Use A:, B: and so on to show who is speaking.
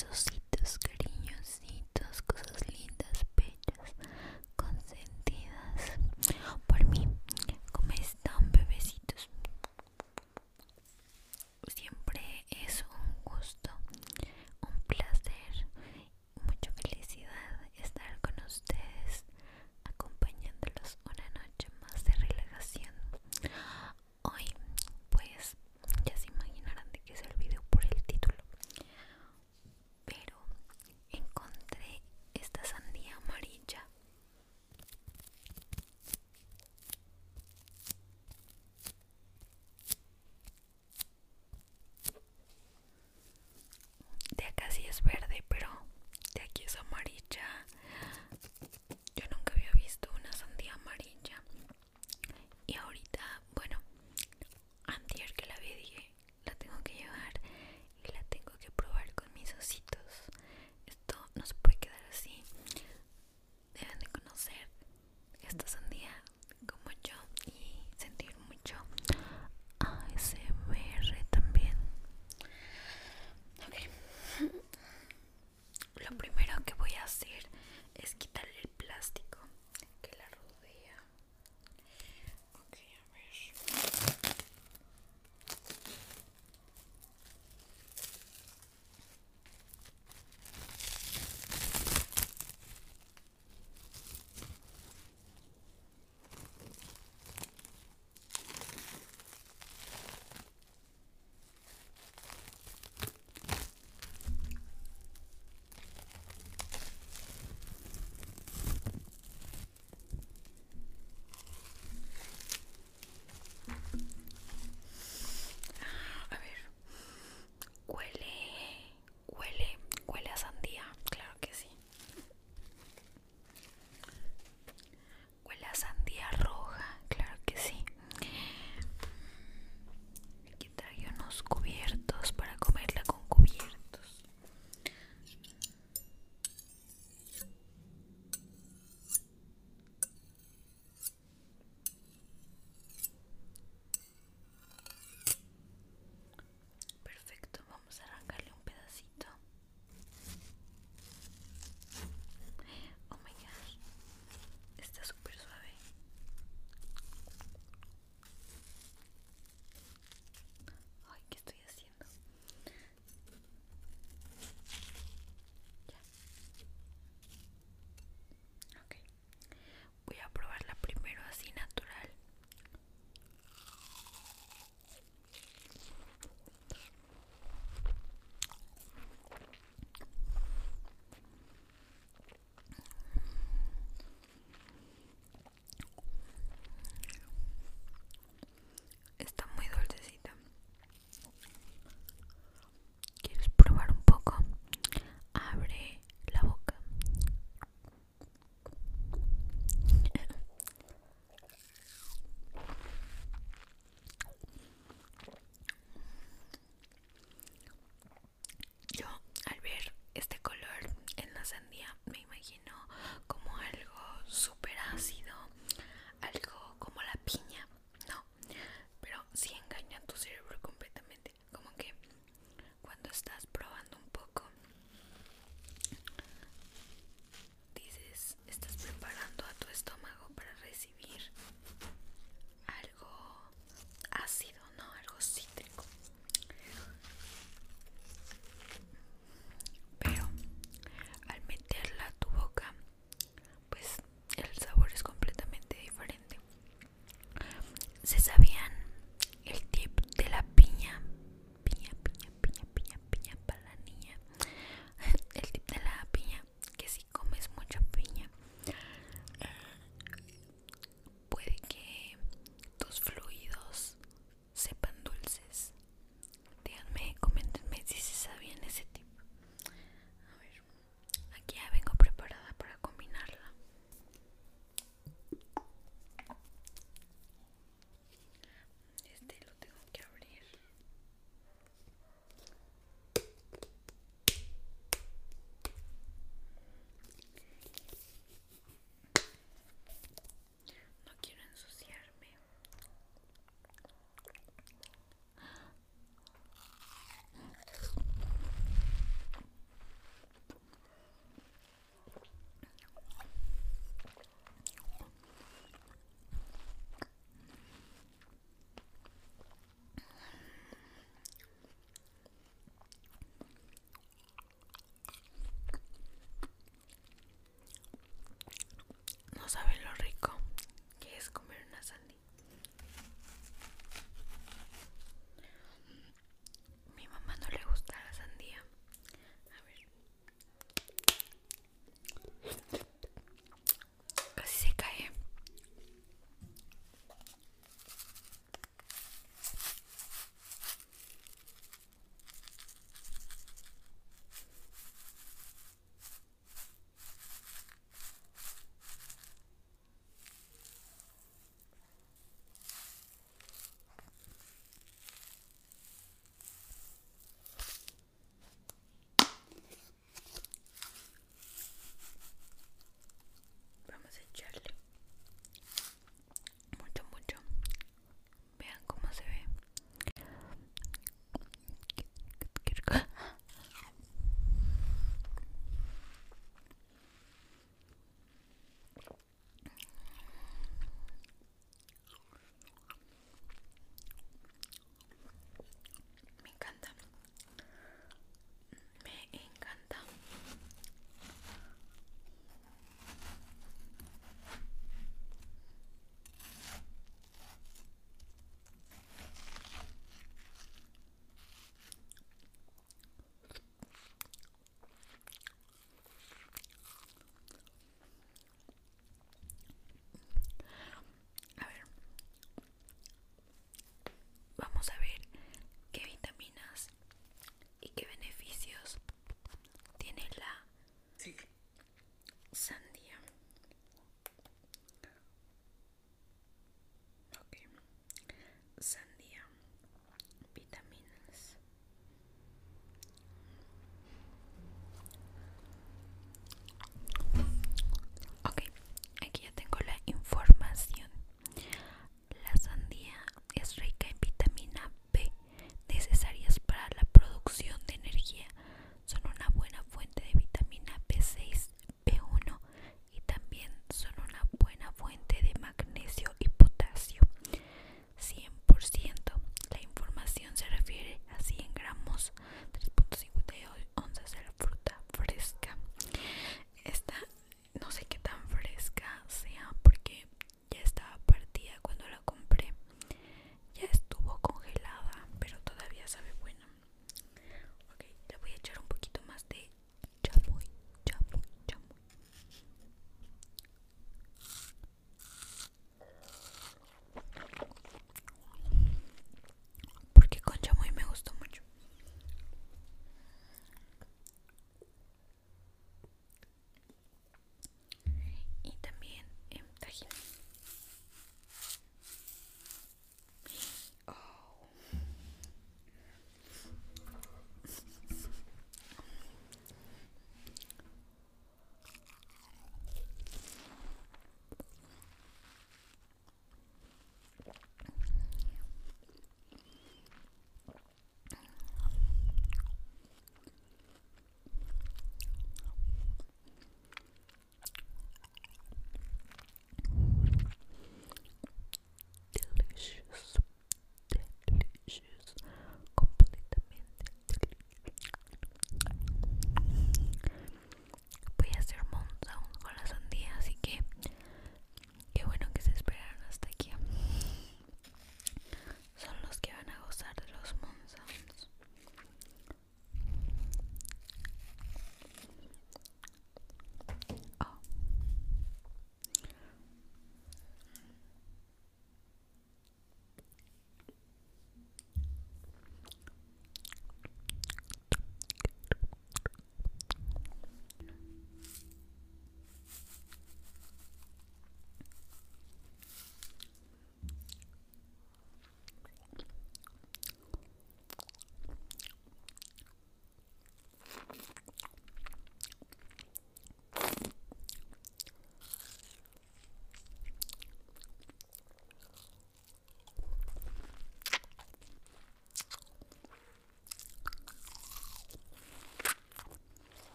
A: Jesus. No se